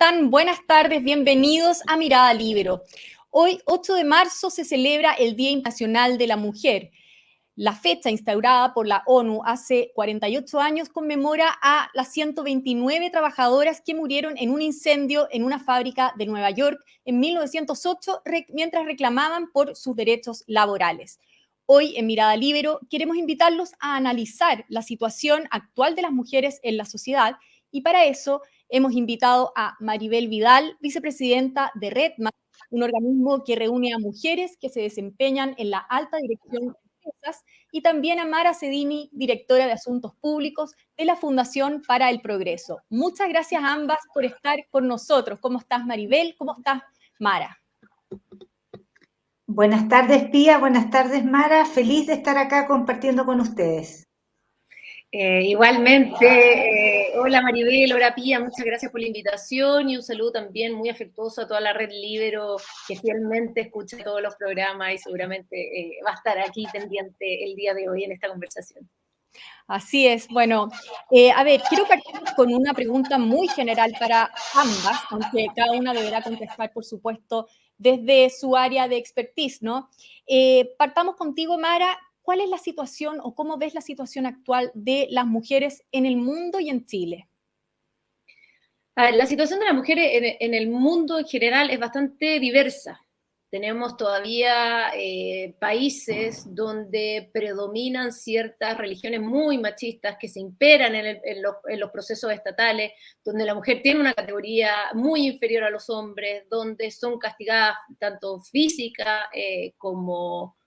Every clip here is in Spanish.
Buenas tardes, bienvenidos a Mirada Libero. Hoy, 8 de marzo, se celebra el Día Internacional de la Mujer. La fecha instaurada por la ONU hace 48 años conmemora a las 129 trabajadoras que murieron en un incendio en una fábrica de Nueva York en 1908 mientras reclamaban por sus derechos laborales. Hoy en Mirada Libero queremos invitarlos a analizar la situación actual de las mujeres en la sociedad y para eso hemos invitado a Maribel Vidal, vicepresidenta de Redman, un organismo que reúne a mujeres que se desempeñan en la alta dirección de empresas, y también a Mara Cedini, directora de Asuntos Públicos de la Fundación para el Progreso. Muchas gracias a ambas por estar con nosotros. ¿Cómo estás, Maribel? ¿Cómo estás, Mara? Buenas tardes, Pía. Buenas tardes, Mara. Feliz de estar acá compartiendo con ustedes. Eh, igualmente, eh, hola Maribel, hola Pía, muchas gracias por la invitación y un saludo también muy afectuoso a toda la red Libero que fielmente escucha todos los programas y seguramente eh, va a estar aquí pendiente el día de hoy en esta conversación. Así es. Bueno, a ver, quiero partir con una pregunta muy general para ambas, aunque cada una deberá contestar, por supuesto, desde su área de expertise, ¿no? partamos contigo, Mara. ¿Cuál es la situación o cómo ves la situación actual de las mujeres en el mundo y en Chile? la situación de las mujeres en, el mundo en general es bastante diversa. Tenemos todavía eh, países donde predominan ciertas religiones muy machistas que se imperan en, los, procesos estatales, donde la mujer tiene una categoría muy inferior a los hombres, donde son castigadas tanto física eh, como,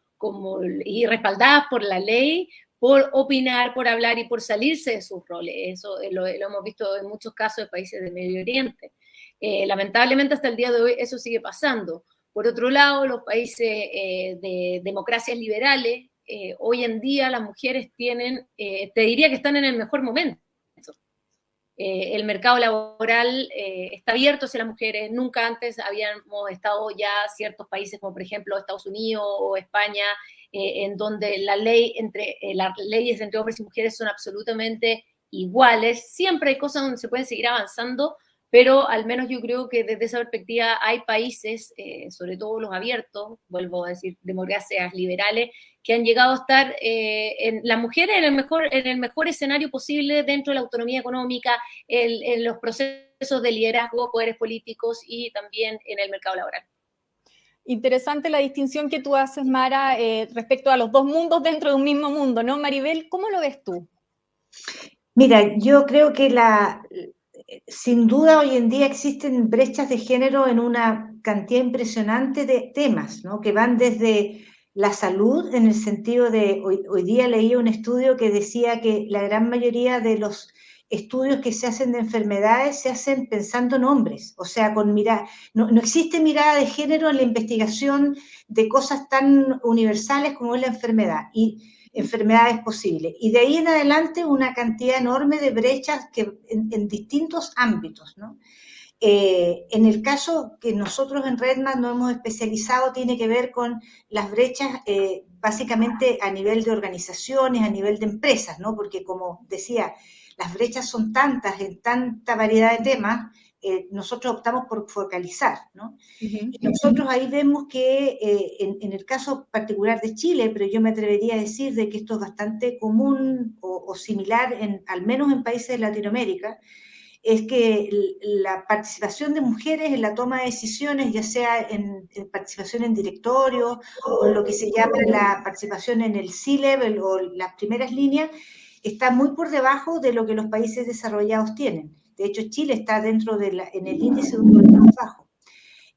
y respaldadas por la ley por opinar, por hablar y por salirse de sus roles. Eso lo, hemos visto en muchos casos de países del Medio Oriente. Eh, lamentablemente hasta el día de hoy eso sigue pasando. Por otro lado, los países eh, de democracias liberales, eh, hoy en día las mujeres tienen, te diría que están en el mejor momento. Eh, el mercado laboral eh, está abierto hacia las mujeres. Nunca antes habíamos estado ya ciertos países como por ejemplo Estados Unidos o España, eh, en donde la ley entre, las leyes entre hombres y mujeres son absolutamente iguales. Siempre hay cosas donde se pueden seguir avanzando, pero al menos yo creo que desde esa perspectiva hay países, eh, sobre todo los abiertos, vuelvo a decir, democracias liberales, que han llegado a estar eh, en las mujeres en el, mejor, en el mejor escenario posible dentro de la autonomía económica, en, los procesos de liderazgo, poderes políticos y también en el mercado laboral. Interesante la distinción que tú haces, Mara, eh, respecto a los dos mundos dentro de un mismo mundo, ¿no? Maribel, ¿cómo lo ves tú? Mira, yo creo que la, sin duda hoy en día existen brechas de género en una cantidad impresionante de temas, ¿no? que van desde la salud, en el sentido de, hoy, día leí un estudio que decía que la gran mayoría de los estudios que se hacen de enfermedades se hacen pensando en hombres, o sea, con mirada, no, no existe mirada de género en la investigación de cosas tan universales como es la enfermedad. Y enfermedades posibles. Y de ahí en adelante una cantidad enorme de brechas que, en, distintos ámbitos. ¿no? Eh, en el caso que nosotros en Redman no hemos especializado, tiene que ver con las brechas eh, básicamente a nivel de organizaciones, a nivel de empresas, ¿no? porque como decía, las brechas son tantas en tanta variedad de temas eh, nosotros optamos por focalizar, ¿no? Y nosotros ahí vemos que eh, en, el caso particular de Chile, pero yo me atrevería a decir de que esto es bastante común o, similar, en, al menos en países de Latinoamérica, es que la participación de mujeres en la toma de decisiones, ya sea en, participación en directorio o en lo que se llama la participación en el C-Level o las primeras líneas, está muy por debajo de lo que los países desarrollados tienen. De hecho, Chile está dentro de la, en el índice de un más bajo.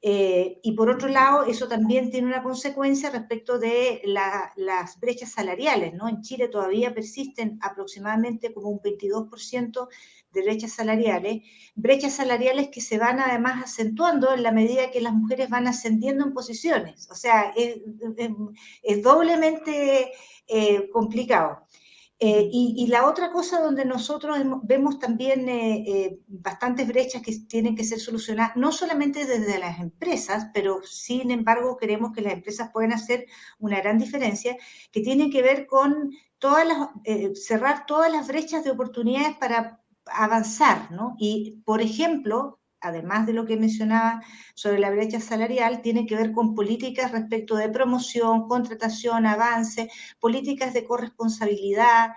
Eh, y por otro lado, eso también tiene una consecuencia respecto de las brechas salariales. ¿no? En Chile todavía persisten aproximadamente como un 22% de brechas salariales, brechas salariales que se van además acentuando en la medida que las mujeres van ascendiendo en posiciones. O sea, es, doblemente eh, complicado. Eh, y, la otra cosa donde nosotros vemos también eh, eh, bastantes brechas que tienen que ser solucionadas, no solamente desde las empresas, pero sin embargo queremos que las empresas puedan hacer una gran diferencia, que tienen que ver con todas cerrar todas las brechas de oportunidades para avanzar, ¿no? Y, por ejemplo, además de lo que mencionaba sobre la brecha salarial, tiene que ver con políticas respecto de promoción, contratación, avance, políticas de corresponsabilidad,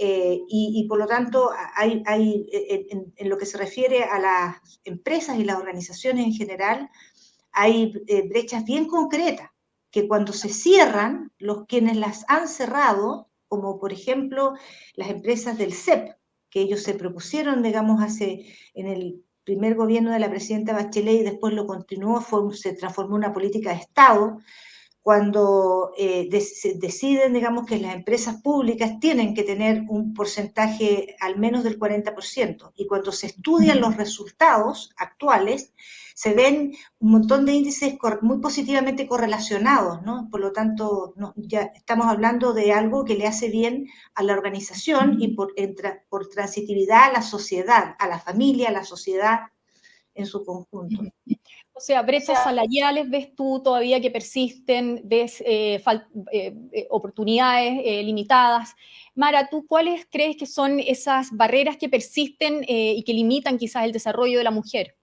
eh, y, por lo tanto, hay, en, lo que se refiere a las empresas y las organizaciones en general, hay eh, brechas bien concretas que cuando se cierran, los quienes las han cerrado, como por ejemplo las empresas del CEP, que ellos se propusieron, digamos, hace en el primer gobierno de la presidenta Bachelet y después lo continuó, se transformó en una política de Estado, cuando eh, deciden, digamos, que las empresas públicas tienen que tener un porcentaje al menos del 40%, y cuando se estudian los resultados actuales, se ven un montón de índices muy positivamente correlacionados, ¿no? Por lo tanto, ya estamos hablando de algo que le hace bien a la organización y por, por transitividad a la sociedad, a la familia, a la sociedad en su conjunto. O sea, brechas salariales ves tú todavía que persisten, ves eh, eh, eh, oportunidades limitadas. Mara, ¿tú cuáles crees que son esas barreras que persisten y que limitan quizás el desarrollo de la mujer?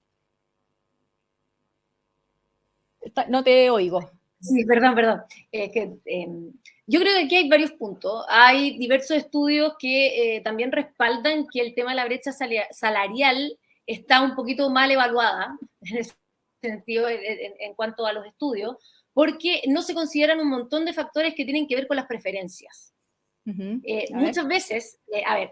No te oigo. Sí, perdón, perdón. Em, yo creo que aquí hay varios puntos. Hay diversos estudios que también respaldan que el tema de la brecha salarial está un poquito mal evaluada sentido en, cuanto a los estudios, porque no se consideran un montón de factores que tienen que ver con las preferencias. Eh, muchas veces, eh, a ver,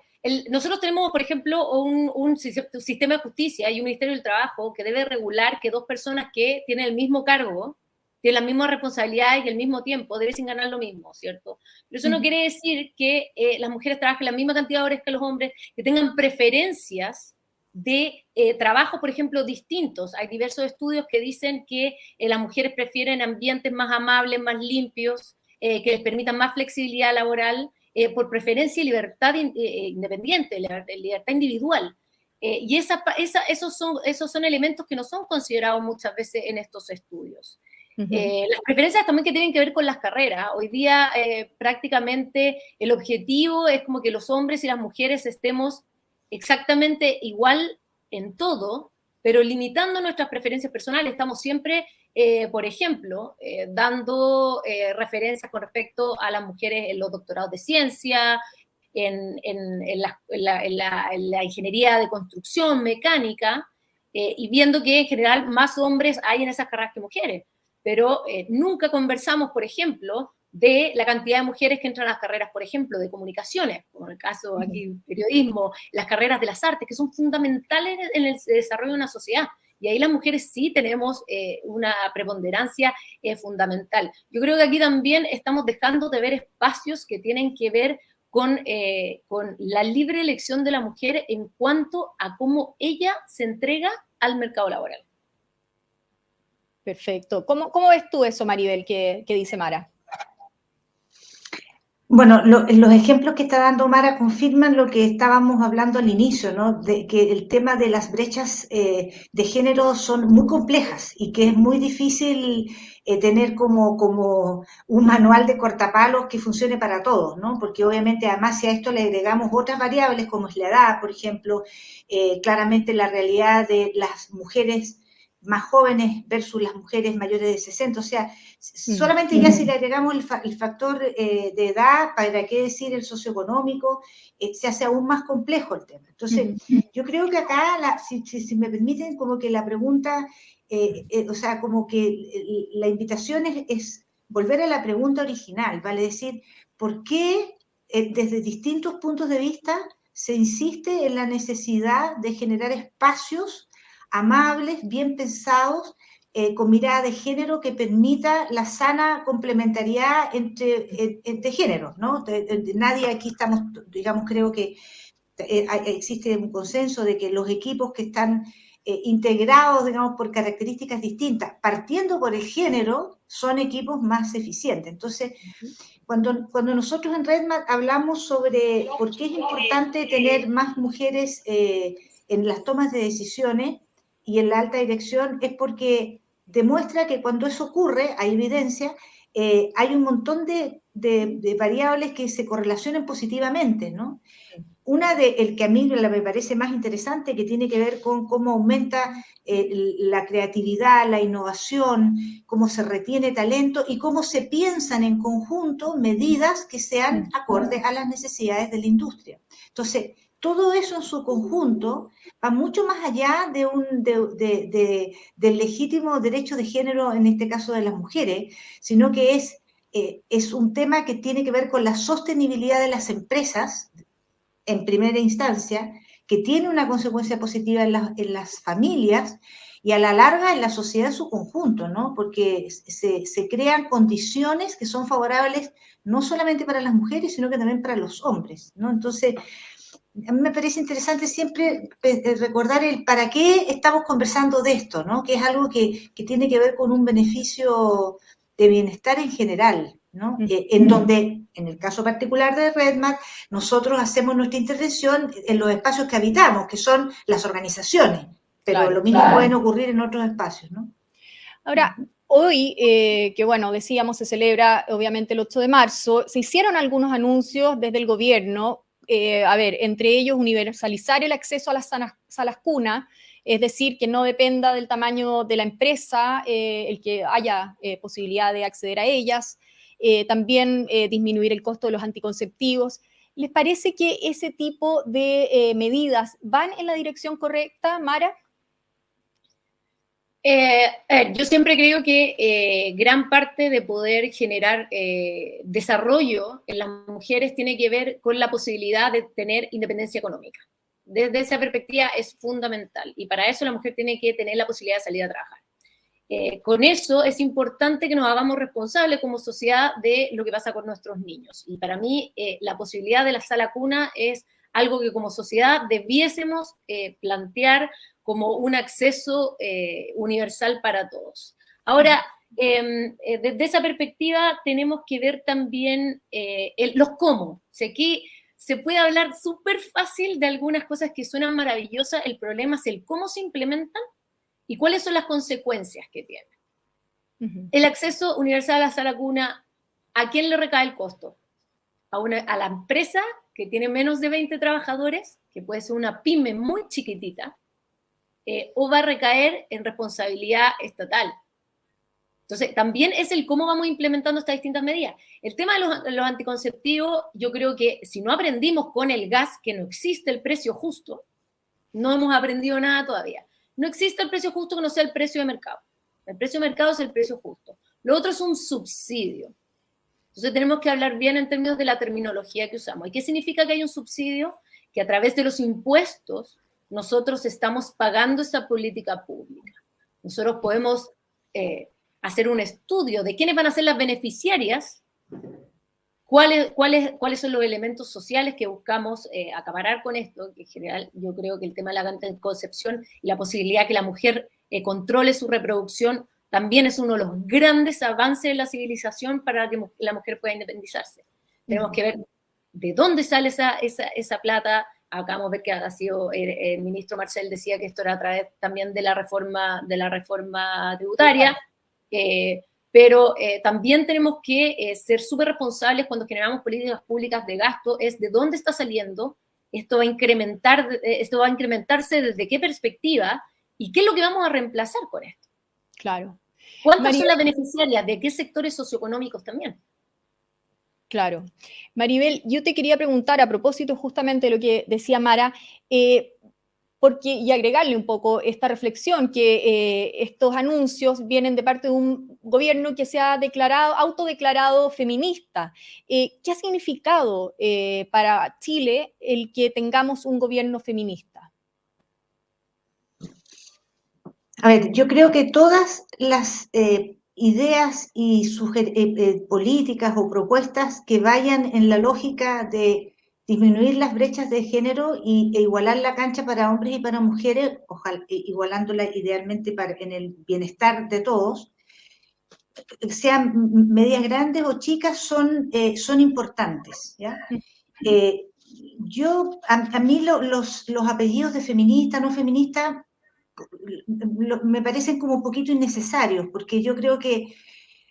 nosotros tenemos, por ejemplo, un, un, sistema de justicia y un Ministerio del Trabajo que debe regular que dos personas que tienen el mismo cargo, tienen las mismas responsabilidades y el mismo tiempo, deben ganar lo mismo, ¿cierto? Pero eso no quiere decir que eh, las mujeres trabajen la misma cantidad de horas que los hombres, que tengan preferencias de eh, trabajo, por ejemplo, distintos. Hay diversos estudios que dicen que eh, las mujeres prefieren ambientes más amables, más limpios, eh, que les permitan más flexibilidad laboral, por preferencia y libertad independiente, libertad individual. y esa, esos, son, esos son elementos que no son considerados muchas veces en estos estudios. las preferencias también que tienen que ver con las carreras. Hoy día prácticamente el objetivo es como que los hombres y las mujeres estemos exactamente igual en todo, pero limitando nuestras preferencias personales. Estamos siempre, eh, por ejemplo, eh, dando eh, referencias con respecto a las mujeres en los doctorados de ciencia, en, la, ingeniería de construcción mecánica, y viendo que en general más hombres hay en esas carreras que mujeres. Pero nunca conversamos, por ejemplo, de la cantidad de mujeres que entran a las carreras, por ejemplo, de comunicaciones, como en el caso aquí periodismo, las carreras de las artes, que son fundamentales en el desarrollo de una sociedad. Y ahí las mujeres sí tenemos eh, una preponderancia eh, fundamental. Yo creo que aquí también estamos dejando de ver espacios que tienen que ver con, eh, con la libre elección de la mujer en cuanto a cómo ella se entrega al mercado laboral. Perfecto. ¿Cómo, cómo ves tú eso, Maribel, que, que dice Mara? Bueno, los ejemplos que está dando Mara confirman lo que estábamos hablando al inicio, ¿no? De que el tema de las brechas eh, de género son muy complejas y que es muy difícil eh, tener como, como un manual de cortapalos que funcione para todos, ¿no? Porque obviamente además si a esto le agregamos otras variables como es la edad, por ejemplo, eh, claramente la realidad de las mujeres más jóvenes versus las mujeres mayores de 60. O sea, solamente ya si le agregamos el, factor eh, de edad, para qué decir el socioeconómico, eh, se hace aún más complejo el tema. Entonces, yo creo que acá, si, me permiten, como que la pregunta, eh, o sea, como que la invitación es, es, volver a la pregunta original, vale decir, ¿por qué desde distintos puntos de vista se insiste en la necesidad de generar espacios amables, bien pensados, eh, con mirada de género que permita la sana complementariedad entre, entre géneros, ¿no? nadie aquí estamos, digamos, creo que eh, existe un consenso de que los equipos que están eh, integrados, digamos, por características distintas, partiendo por el género, son equipos más eficientes. Entonces, cuando, cuando nosotros en Redmap hablamos sobre por qué es importante tener más mujeres en las tomas de decisiones, y en la alta dirección es porque demuestra que cuando eso ocurre, hay evidencia, eh, hay un montón de, variables que se correlacionan positivamente, ¿no? una de el que a mí me parece más interesante, que tiene que ver con cómo aumenta eh, la creatividad, la innovación, cómo se retiene talento y cómo se piensan en conjunto medidas que sean acordes a las necesidades de la industria. Entonces, todo eso en su conjunto va mucho más allá de un, del legítimo derecho de género, en este caso de las mujeres, sino que es, eh, es un tema que tiene que ver con la sostenibilidad de las empresas, en primera instancia, que tiene una consecuencia positiva en, las familias y a la larga en la sociedad en su conjunto, ¿no? Porque se, se, crean condiciones que son favorables no solamente para las mujeres, sino que también para los hombres, ¿no? Entonces, a mí me parece interesante siempre eh, recordar el para qué estamos conversando de esto, ¿no? Que es algo que, que tiene que ver con un beneficio de bienestar en general, ¿no? Eh, en donde, en el caso particular de RedMac, nosotros hacemos nuestra intervención en los espacios que habitamos, que son las organizaciones, pero lo mismo puede ocurrir en otros espacios, ¿no? Ahora, hoy, eh, que bueno, decíamos, se celebra obviamente el 8 de marzo, se hicieron algunos anuncios desde el gobierno, eh, a ver, entre ellos universalizar el acceso a las salas cuna, es decir, que no dependa del tamaño de la empresa el que haya posibilidad de acceder a ellas, eh, también eh, disminuir el costo de los anticonceptivos. ¿Les parece que ese tipo de eh, medidas van en la dirección correcta, Mara? Yo siempre creo que gran parte de poder generar desarrollo en las mujeres tiene que ver con la posibilidad de tener independencia económica. Desde esa perspectiva es fundamental y para eso la mujer tiene que tener la posibilidad de salir a trabajar. Eh, con eso es importante que nos hagamos responsables como sociedad de lo que pasa con nuestros niños. Y para mí eh, la posibilidad de la sala cuna es algo que como sociedad debiésemos eh, plantear como un acceso universal para todos. Ahora, em, desde esa perspectiva tenemos que ver también los cómo. O aquí se puede hablar súper fácil de algunas cosas que suenan maravillosas, el problema es el cómo se implementan ¿Y cuáles son las consecuencias que tiene? El acceso universal a la sala cuna, ¿a quién le recae el costo? A, una, a la empresa que tiene menos de 20 trabajadores, que puede ser una pyme muy chiquitita, eh, o va a recaer en responsabilidad estatal. Entonces, también es el cómo vamos implementando estas distintas medidas. El tema de los, los, anticonceptivos, yo creo que si no aprendimos con el gas que no existe el precio justo, no hemos aprendido nada todavía. No existe el precio justo que no sea el precio de mercado. El precio de mercado es el precio justo. Lo otro es un subsidio. Entonces tenemos que hablar bien en términos de la terminología que usamos. ¿Y qué significa que hay un subsidio? Que a través de los impuestos nosotros estamos pagando esa política pública. Nosotros podemos eh, hacer un estudio de quiénes van a ser las beneficiarias ¿Cuáles, cuáles, ¿Cuáles son los elementos sociales que buscamos eh, con esto? En general yo creo que el tema de la concepción y la posibilidad que la mujer eh, controle su reproducción también es uno de los grandes avances de la civilización para que la mujer pueda independizarse. Tenemos que ver de dónde sale esa, esa, esa plata. Acabamos de ver que ha sido el, ministro Marcel decía que esto era a través también de la reforma, de la reforma tributaria. Eh, pero eh, también tenemos que eh, ser súper responsables cuando generamos políticas públicas de gasto, es de dónde está saliendo, esto va a incrementar, esto va a incrementarse desde qué perspectiva y qué es lo que vamos a reemplazar con esto. Claro. ¿Cuántas son las beneficiarias? ¿De qué sectores socioeconómicos también? Claro. Maribel, yo te quería preguntar a propósito justamente de lo que decía Mara, porque, y agregarle un poco esta reflexión, que eh, estos anuncios vienen de parte de un gobierno que se ha declarado, autodeclarado feminista. Eh, ¿Qué ha significado eh, para Chile el que tengamos un gobierno feminista? A ver, yo creo que todas las ideas y políticas o propuestas que vayan en la lógica de disminuir las brechas de género y, e igualar la cancha para hombres y para mujeres, ojalá, igualándola idealmente para, en el bienestar de todos, sean medias grandes o chicas, son, eh, son importantes. ¿ya? Eh, yo, a, mí los, los apellidos de feminista, no feminista, me parecen como un poquito innecesarios, porque yo creo que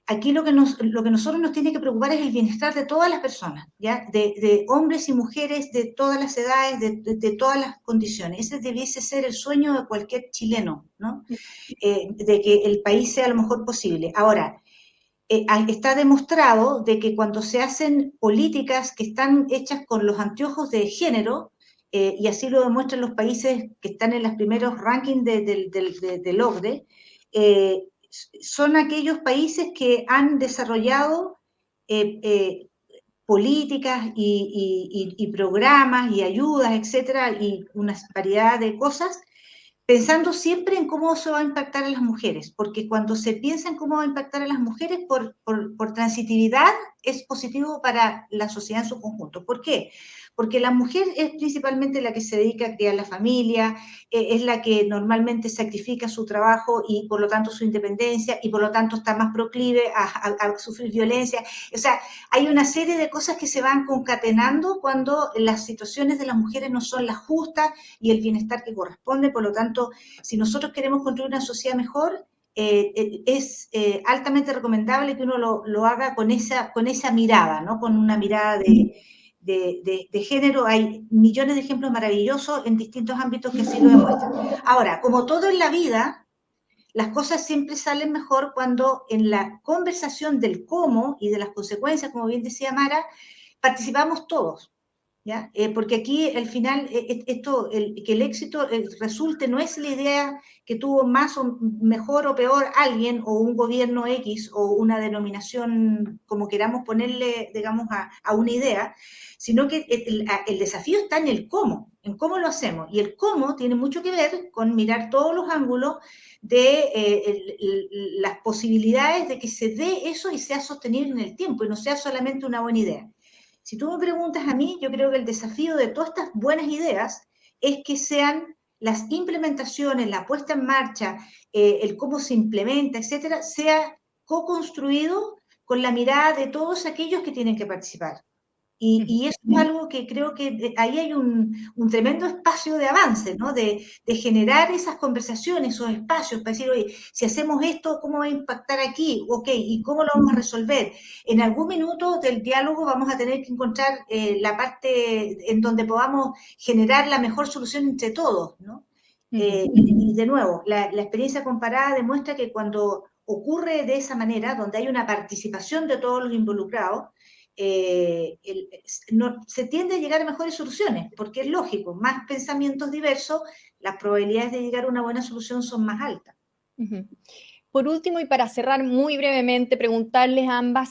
aquí lo que, nos, lo que nosotros nos tiene que preocupar es el bienestar de todas las personas, ¿ya? De, hombres y mujeres de todas las edades, de, todas las condiciones. Ese debiese ser el sueño de cualquier chileno, ¿no? Eh, de que el país sea lo mejor posible. Ahora, eh, está demostrado de que cuando se hacen políticas que están hechas con los anteojos de género, eh, y así lo demuestran los países que están en los primeros rankings del de, de, OCDE, son aquellos países que han desarrollado eh, eh, políticas y, programas y ayudas, etcétera, y una variedad de cosas, pensando siempre en cómo eso va a impactar a las mujeres, porque cuando se piensa en cómo va a impactar a las mujeres por, por transitividad, es positivo para la sociedad en su conjunto. ¿Por qué? porque la mujer es principalmente la que se dedica a criar la familia, eh, es la que normalmente sacrifica su trabajo y por lo tanto su independencia y por lo tanto está más proclive a, sufrir violencia. O sea, hay una serie de cosas que se van concatenando cuando las situaciones de las mujeres no son las justas y el bienestar que corresponde. Por lo tanto, si nosotros queremos construir una sociedad mejor, eh, eh, es altamente recomendable que uno lo, lo, haga con esa, con esa mirada, ¿no? Con una mirada de, de, género, hay millones de ejemplos maravillosos en distintos ámbitos que sí lo demuestran. Ahora, como todo en la vida, las cosas siempre salen mejor cuando en la conversación del cómo y de las consecuencias, como bien decía Mara, participamos todos. Eh, porque aquí al final eh, eh, esto, que el éxito resulte no es la idea que tuvo más o mejor o peor alguien o un gobierno X o una denominación como queramos ponerle, digamos, a, una idea, sino que el, desafío está en el cómo, en cómo lo hacemos. Y el cómo tiene mucho que ver con mirar todos los ángulos de las posibilidades de que se dé eso y sea sostenible en el tiempo y no sea solamente una buena idea. Si tú me preguntas a mí, yo creo que el desafío de todas estas buenas ideas es que sean las implementaciones, la puesta en marcha, eh, el cómo se implementa, etcétera, sea co-construido con la mirada de todos aquellos que tienen que participar. Y, eso es algo que creo que ahí hay un, tremendo espacio de avance, ¿no? De, generar esas conversaciones, esos espacios para decir, oye, si hacemos esto, ¿cómo va a impactar aquí? Ok, ¿y cómo lo vamos a resolver? En algún minuto del diálogo vamos a tener que encontrar eh, la parte en donde podamos generar la mejor solución entre todos, ¿no? Eh, y de nuevo, la, la experiencia comparada demuestra que cuando ocurre de esa manera, donde hay una participación de todos los involucrados, eh, se tiende a llegar a mejores soluciones, porque es lógico, más pensamientos diversos, las probabilidades de llegar a una buena solución son más altas. Por último, y para cerrar muy brevemente, preguntarles a ambas,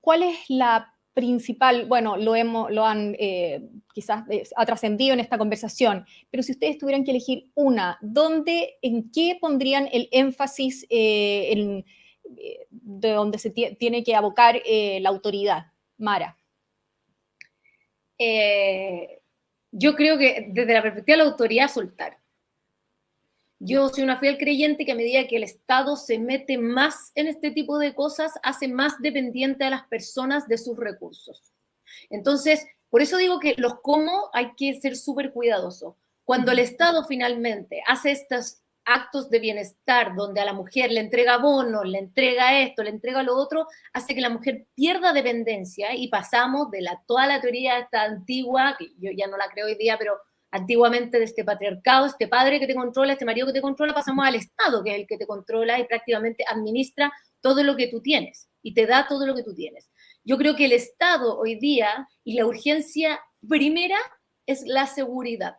¿cuál es la principal, bueno, lo, hemos, lo han eh, quizás eh, trascendido en esta conversación, pero si ustedes tuvieran que elegir una, ¿dónde, en qué pondrían el énfasis de donde se tiene que abocar la autoridad? Mara. Eh, yo creo que desde la perspectiva de la autoridad, soltar. Yo soy una fiel creyente que a medida que el Estado se mete más en este tipo de cosas, hace más dependiente a las personas de sus recursos. Entonces, por eso digo que los cómo hay que ser súper cuidadosos. Cuando el Estado finalmente hace estas actos de bienestar donde a la mujer le entrega bonos, le entrega esto, le entrega lo otro, hace que la mujer pierda dependencia y pasamos de la, toda la teoría esta antigua, que yo ya no la creo hoy día, pero antiguamente de este patriarcado, este padre que te controla, este marido que te controla, pasamos al Estado, que es el que te controla y prácticamente administra todo lo que tú tienes y te da todo lo que tú tienes. Yo creo que el Estado hoy día y la urgencia primera es la seguridad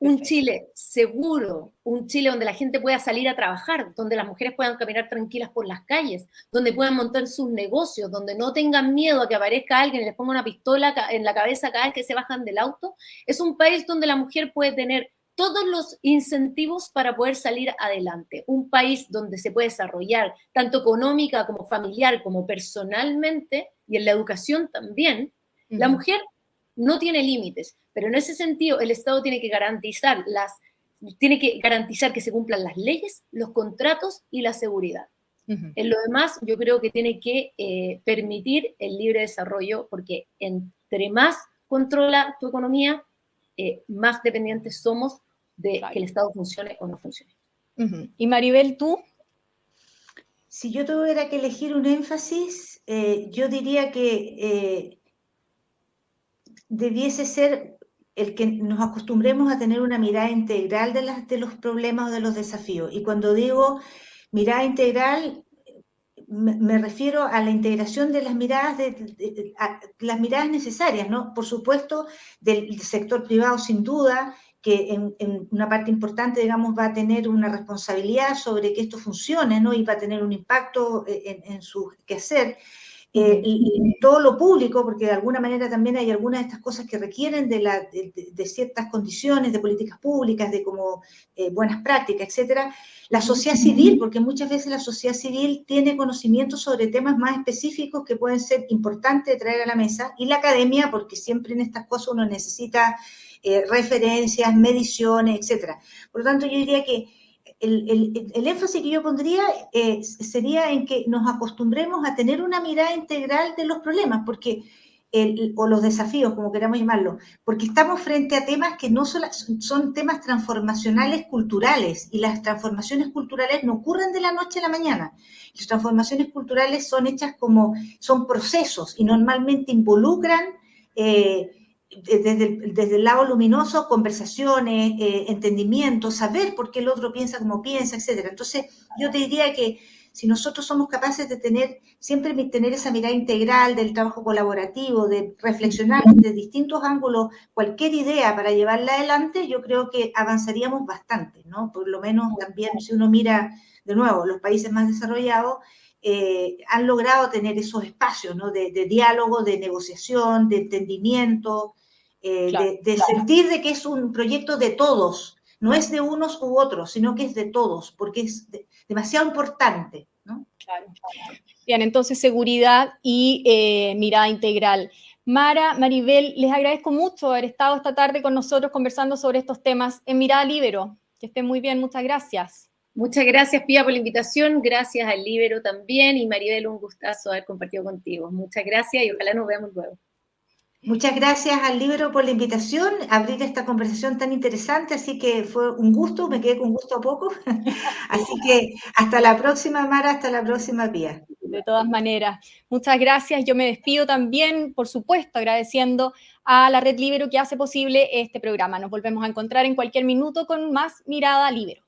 un Chile seguro, un Chile donde la gente pueda salir a trabajar, donde las mujeres puedan caminar tranquilas por las calles, donde puedan montar sus negocios, donde no tengan miedo a que aparezca alguien y les ponga una pistola en la cabeza cada vez que se bajan del auto, es un país donde la mujer puede tener todos los incentivos para poder salir adelante. Un país donde se puede desarrollar tanto económica como familiar como personalmente y en la educación también. La mujer no tiene límites, pero en ese sentido el Estado tiene que garantizar las tiene que garantizar que se cumplan las leyes, los contratos y la seguridad. En lo demás, yo creo que tiene que eh, permitir el libre desarrollo, porque entre más controla tu economía, eh, más dependientes somos de que el Estado funcione o no funcione. Y Maribel, tú si yo tuviera que elegir un énfasis, eh, yo diría que eh, debiese ser el que nos acostumbremos a tener una mirada integral de, las, de los problemas o de los desafíos. Y cuando digo mirada integral, me, refiero a la integración de las miradas, de, las miradas necesarias, ¿no? Por supuesto, del sector privado, sin duda, que en, una parte importante, digamos, va a tener una responsabilidad sobre que esto funcione, ¿no? Y va a tener un impacto en, en su quehacer. Eh, y, todo lo público, porque de alguna manera también hay algunas de estas cosas que requieren de, la, de, ciertas condiciones, de políticas públicas, de como eh, buenas prácticas, etcétera. La sociedad civil, porque muchas veces la sociedad civil tiene conocimiento sobre temas más específicos que pueden ser importantes de traer a la mesa, y la academia, porque siempre en estas cosas uno necesita eh, referencias, mediciones, etcétera. Por lo tanto, yo diría que el, énfasis que yo pondría eh, sería en que nos acostumbremos a tener una mirada integral de los problemas, porque o los desafíos, como queramos llamarlo, porque estamos frente a temas que no son, son temas transformacionales culturales y las transformaciones culturales no ocurren de la noche a la mañana. Las transformaciones culturales son hechas como, son procesos y normalmente involucran eh, desde el, lado luminoso, conversaciones, eh, entendimiento, saber por qué el otro piensa como piensa, etc. Entonces, yo te diría que si nosotros somos capaces de tener, siempre tener esa mirada integral del trabajo colaborativo, de reflexionar desde distintos ángulos cualquier idea para llevarla adelante, yo creo que avanzaríamos bastante, ¿no? Por lo menos también si uno mira, de nuevo, los países más desarrollados, eh, han logrado tener esos espacios ¿no? de, diálogo, de negociación, de entendimiento, eh, de, sentir de que es un proyecto de todos, no es de unos u otros, sino que es de todos, porque es demasiado importante. ¿no? Claro. Bien, entonces seguridad y eh, mirada integral. Mara, Maribel, les agradezco mucho haber estado esta tarde con nosotros conversando sobre estos temas en Mirada Libero. Que estén muy bien, muchas gracias. Muchas gracias, Pía, por la invitación. Gracias al Libero también. Y Maribel, un gustazo haber compartido contigo. Muchas gracias y ojalá nos veamos luego. Muchas gracias al libro por la invitación, a abrir esta conversación tan interesante, así que fue un gusto, me quedé con gusto a poco. así que hasta la próxima, Mara, hasta la próxima, Pía. De todas maneras, muchas gracias. Yo me despido también, por supuesto, agradeciendo a la Red Libero que hace posible este programa. Nos volvemos a encontrar en cualquier minuto con más Mirada Libero.